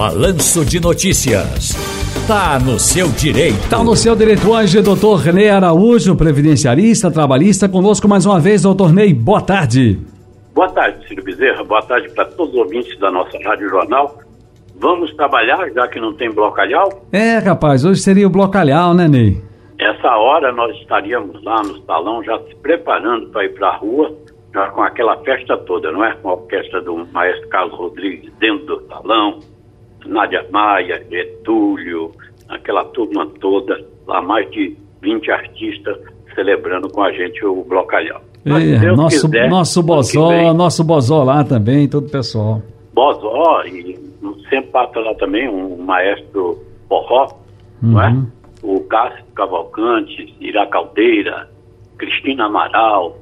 Balanço de Notícias. Tá no seu direito. Tá no seu direito hoje, doutor René Araújo, previdenciarista, trabalhista, conosco mais uma vez, doutor Ney. Boa tarde. Boa tarde, Ciro Bezerra. Boa tarde para todos os ouvintes da nossa Rádio Jornal. Vamos trabalhar, já que não tem blocalhau? É, rapaz, hoje seria o blocalhau, né, Ney? Essa hora nós estaríamos lá no salão já se preparando para ir para a rua, já com aquela festa toda, não é? Com a orquestra do maestro Carlos Rodrigues dentro do salão, Nádia Maia, Getúlio, aquela turma toda, lá mais de 20 artistas celebrando com a gente o Blocalhau. É, nosso, quiser, nosso Bozó, vem, nosso Bozó lá também, todo o pessoal. Bozó, e sempre passa lá também um maestro forró, uhum. não é? Uhum. O Cássio Cavalcante, Ira Caldeira, Cristina Amaral,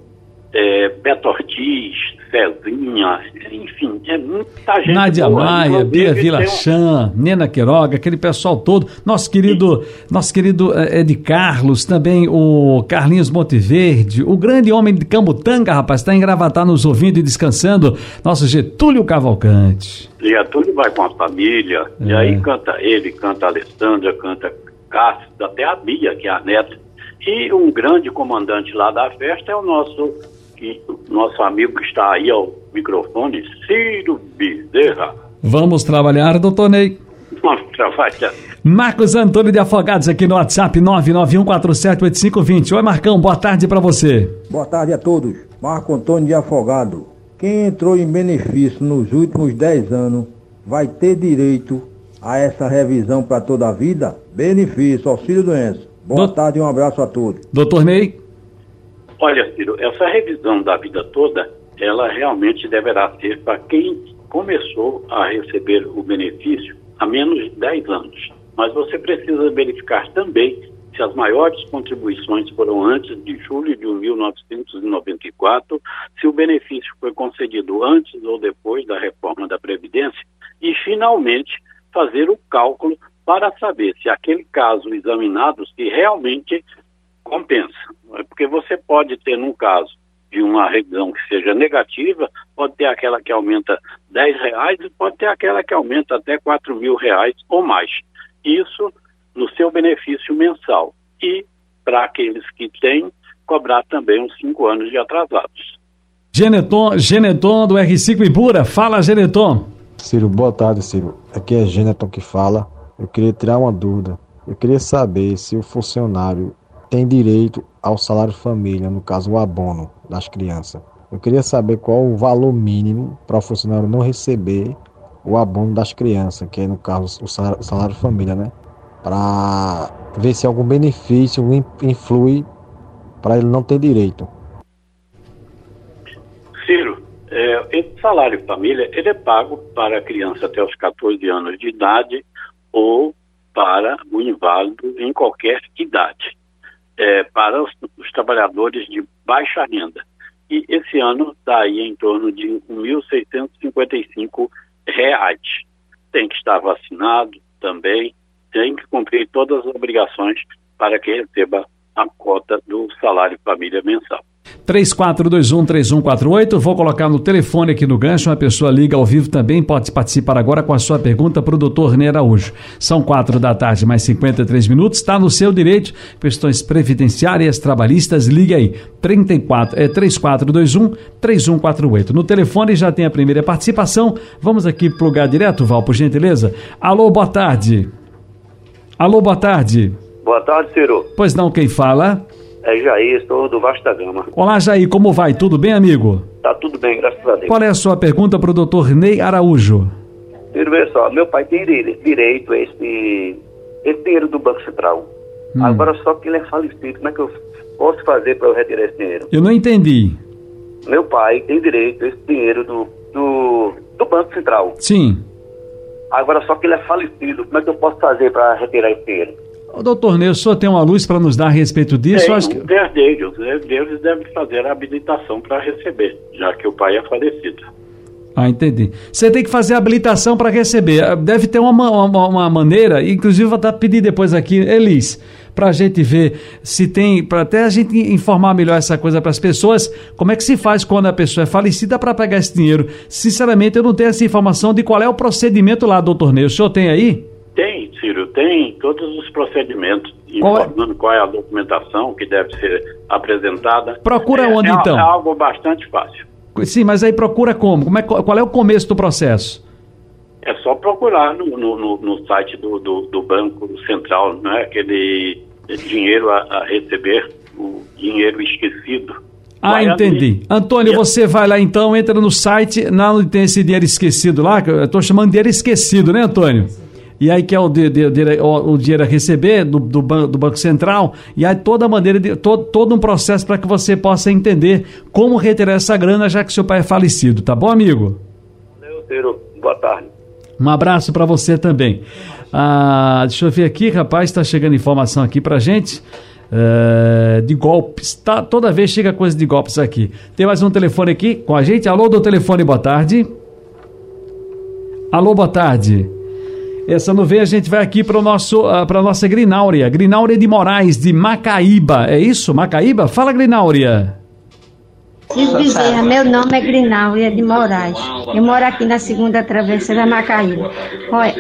é, Beto Ortiz, Cezinha, enfim, é muita gente. Nádia boa, Maia, Bia Vilachan, um... Nena Queiroga, aquele pessoal todo. Nosso querido, Sim. nosso querido é, Ed Carlos, também o Carlinhos Monteverde, o grande homem de Cambutanga, rapaz, está em Gravatar nos ouvindo e descansando, nosso Getúlio Cavalcante. Getúlio vai com a família, é. e aí canta ele, canta a Alessandra, canta Cássio, até a Bia, que é a neta. E um grande comandante lá da festa é o nosso que nosso amigo que está aí ao microfone, Ciro Bezerra. Vamos trabalhar, doutor Ney. Vamos trabalhar. Marcos Antônio de Afogados aqui no WhatsApp 991478520. Oi, Marcão, boa tarde para você. Boa tarde a todos. Marco Antônio de Afogado. Quem entrou em benefício nos últimos 10 anos vai ter direito a essa revisão para toda a vida? Benefício, auxílio doença. Boa Do... tarde e um abraço a todos. Doutor Ney. Olha, Ciro, essa revisão da vida toda, ela realmente deverá ser para quem começou a receber o benefício há menos de 10 anos. Mas você precisa verificar também se as maiores contribuições foram antes de julho de 1994, se o benefício foi concedido antes ou depois da reforma da Previdência e, finalmente, fazer o cálculo para saber se aquele caso examinado se realmente compensa. Porque você pode ter, num caso de uma revisão que seja negativa, pode ter aquela que aumenta 10 reais e pode ter aquela que aumenta até 4 mil reais ou mais. Isso no seu benefício mensal. E para aqueles que têm, cobrar também uns 5 anos de atrasados. Geneton, Geneton do R5 Ibura. Fala, Geneton. Ciro, boa tarde, Ciro. Aqui é Geneton que fala. Eu queria tirar uma dúvida. Eu queria saber se o funcionário tem direito ao salário família, no caso o abono das crianças. Eu queria saber qual o valor mínimo para o funcionário não receber o abono das crianças, que é no caso o salário, o salário família, né? Para ver se algum benefício influi para ele não ter direito. Ciro, é, esse salário família ele é pago para a criança até os 14 anos de idade ou para o inválido em qualquer idade é, para os, os, trabalhadores de baixa renda. E esse ano está aí em torno de R$ 1.655. Tem que estar vacinado também, tem que cumprir todas as obrigações para que receba a cota do salário família mensal. 3421-3148. Vou colocar no telefone aqui no gancho. Uma pessoa liga ao vivo também. Pode participar agora com a sua pergunta para o doutor René Araújo. São quatro da tarde, mais 53 minutos. Está no seu direito. Questões previdenciárias, trabalhistas. Ligue aí. 34, é, 3421-3148. No telefone já tem a primeira participação. Vamos aqui plugar direto, Val, por gentileza. Alô, boa tarde. Alô, boa tarde. Boa tarde, Ciro. Pois não, quem fala? É Jair, estou do Vasta Gama. Olá, Jair, como vai? Tudo bem, amigo? Tá tudo bem, graças a Deus. Qual é a sua pergunta para o doutor Ney Araújo? Vê só, meu pai tem direito a esse, esse dinheiro do Banco Central. Hum. Agora só que ele é falecido, como é que eu posso fazer para eu retirar esse dinheiro? Eu não entendi. Meu pai tem direito a esse dinheiro do, do, do Banco Central. Sim. Agora só que ele é falecido, como é que eu posso fazer para retirar esse dinheiro? O doutor Ney, o senhor tem uma luz para nos dar a respeito disso? Tem, acho que... os herdeiros, os herdeiros devem fazer a habilitação para receber, já que o pai é falecido. Ah, entendi. Você tem que fazer a habilitação para receber. Deve ter uma, uma, uma, maneira, inclusive vou pedir depois aqui, Elis, para a gente ver se tem, para até a gente informar melhor essa coisa para as pessoas, como é que se faz quando a pessoa é falecida para pegar esse dinheiro. Sinceramente, eu não tenho essa informação de qual é o procedimento lá, doutor Ney. O senhor tem aí? Tem, tem todos os procedimentos, qual é? informando é? qual é a documentação que deve ser apresentada. Procura é, onde, é, então? É algo bastante fácil. Sim, mas aí procura como? como é, qual é o começo do processo? É só procurar no, no, no site do, do, do, Banco Central, né? aquele dinheiro a, a receber, o dinheiro esquecido. Ah, vai entendi. Ali. Antônio, você vai lá então, entra no site, não onde tem esse dinheiro esquecido lá, que eu estou chamando de dinheiro esquecido, né, Antônio? E aí que é o, de, de, de, o, o, dinheiro a receber do, do, ban, do, Banco Central, e aí toda a maneira, de, todo, todo um processo para que você possa entender como retirar essa grana, já que seu pai é falecido, tá bom, amigo? Valeu, Boa tarde. Um abraço para você também. Ah, deixa eu ver aqui, rapaz, está chegando informação aqui para gente. Uh, de golpes. Tá, toda vez chega coisa de golpes aqui. Tem mais um telefone aqui com a gente. Alô do telefone, boa tarde. Alô, boa tarde. Essa não vem, a gente vai aqui para nosso uh, para nossa Grináurea, Grináurea de Moraes de Macaíba. É isso, Macaíba? Fala, Grináurea. Bezerra, meu nome é Grináudia de Moraes. Eu moro aqui na segunda travessa da Macaíba. Olha,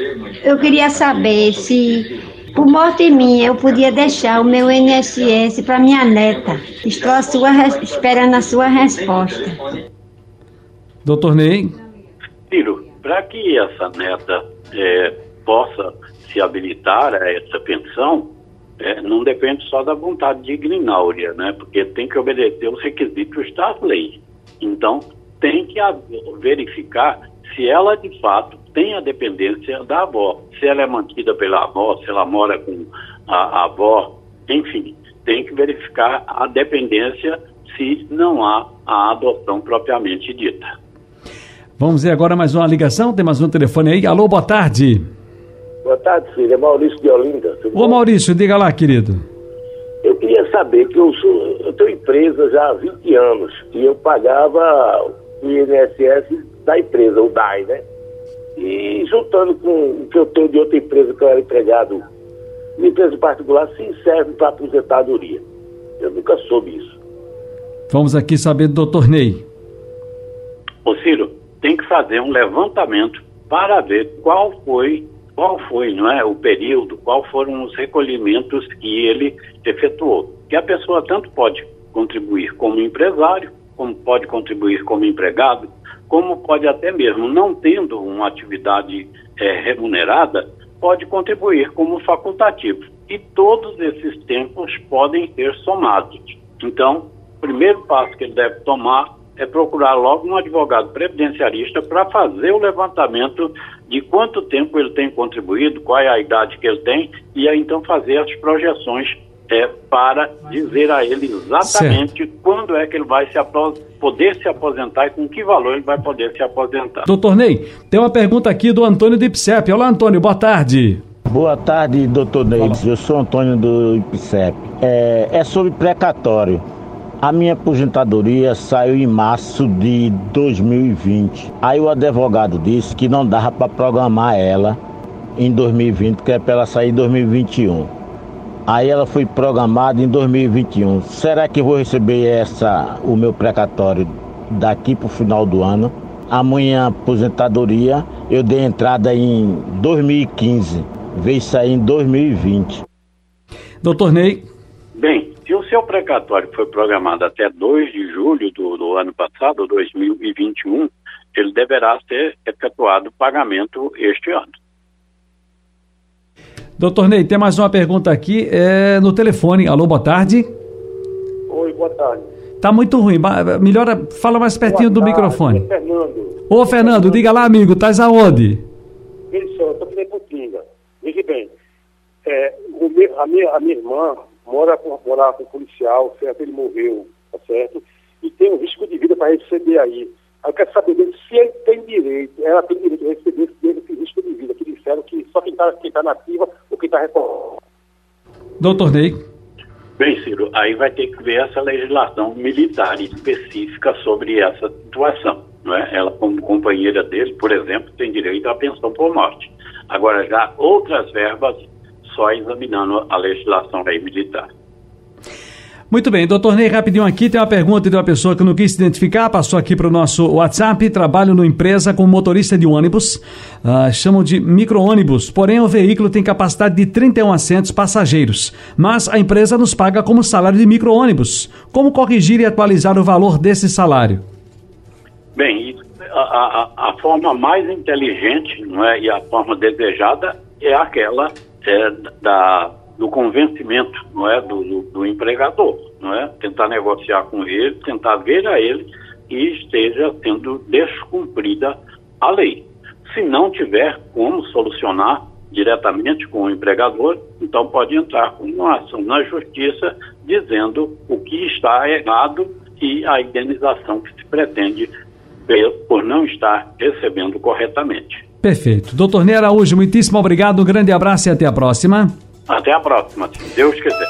eu queria saber se, por morte minha, eu podia deixar o meu INSS para minha neta. Estou a sua, esperando a sua resposta. Doutor Ney? Tiro, para que essa neta é, possa se habilitar a essa pensão, é, não depende só da vontade de Grináuria, né? Porque tem que obedecer os requisitos das leis. Então, tem que verificar se ela de fato tem a dependência da avó, se ela é mantida pela avó, se ela mora com a, a avó, enfim, tem que verificar a dependência se não há a adoção propriamente dita. Vamos ver agora mais uma ligação, tem mais um telefone aí. Alô, boa tarde. Boa tarde, filho. É Maurício de Olinda. Ô, Maurício, diga lá, querido. Eu queria saber que eu, sou, eu tenho empresa já há 20 anos e eu pagava o INSS da empresa, o DAI, né? E juntando com o que eu tenho de outra empresa que eu era empregado, uma empresa particular, se serve para aposentadoria. Eu nunca soube isso. Vamos aqui saber do doutor Ney. Ô Ciro, tem que fazer um levantamento para ver qual foi qual foi não é, o período, qual foram os recolhimentos que ele efetuou. Que a pessoa tanto pode contribuir como empresário, como pode contribuir como empregado, como pode até mesmo, não tendo uma atividade é, remunerada, pode contribuir como facultativo. E todos esses tempos podem ser somados. Então, o primeiro passo que ele deve tomar é procurar logo um advogado previdenciarista para fazer o levantamento de quanto tempo ele tem contribuído, qual é a idade que ele tem, e aí então fazer as projeções é, para dizer a ele exatamente certo. quando é que ele vai se poder se aposentar e com que valor ele vai poder se aposentar. Doutor Ney, tem uma pergunta aqui do Antônio do IPSEP. Olá, Antônio, boa tarde. Boa tarde, doutor Ney. Eu sou Antônio do IPSEP. É, é sobre precatório. A minha aposentadoria saiu em março de 2020. Aí o advogado disse que não dava para programar ela em 2020, que é para ela sair em 2021. Aí ela foi programada em 2021. Será que vou receber essa o meu precatório daqui para o final do ano? A minha aposentadoria eu dei entrada em 2015, veio sair em 2020. Doutor Ney. Bem, se o seu precatório foi programado até 2 de julho do, do ano passado, 2021, ele deverá ser efetuado o pagamento este ano. Doutor Ney, tem mais uma pergunta aqui é, no telefone. Alô, boa tarde. Oi, boa tarde. Tá muito ruim. Melhora, fala mais pertinho boa do tarde, microfone. Fernando. Ô, Fernando, diga lá, amigo, estás aonde? Isso, eu estou em Putinga. Veja bem, é, a, minha, a minha irmã mora com, mora com um policial, certo? Ele morreu, tá certo? E tem um risco de vida para receber aí. Eu quero saber dele se ele tem direito, ela tem direito de receber esse, esse risco de vida, que disseram que só quem está quem tá nativa ou quem está recorrendo. Doutor Ney. Bem, Ciro, aí vai ter que ver essa legislação militar específica sobre essa situação. Não é? Ela, como companheira dele, por exemplo, tem direito à pensão por morte. Agora, já outras verbas só examinando a legislação aí militar. Muito bem, doutor Ney, rapidinho aqui, tem uma pergunta de uma pessoa que não quis se identificar, passou aqui para o nosso WhatsApp, trabalho numa empresa como motorista de ônibus, uh, chamam de micro-ônibus, porém o veículo tem capacidade de 31 assentos passageiros, mas a empresa nos paga como salário de micro-ônibus. Como corrigir e atualizar o valor desse salário? Bem, a, a, a forma mais inteligente não é, e a forma desejada é aquela é, da do convencimento não é? Do, do, do, empregador não é? Tentar negociar com ele tentar ver a ele que esteja sendo descumprida a lei. Se não tiver como solucionar diretamente com o empregador então pode entrar com uma ação na justiça dizendo o que está errado e a indenização que se pretende por não estar recebendo corretamente. Perfeito. Doutor Ney Araújo, muitíssimo obrigado, um grande abraço e até a próxima. Até a próxima, se Deus quiser.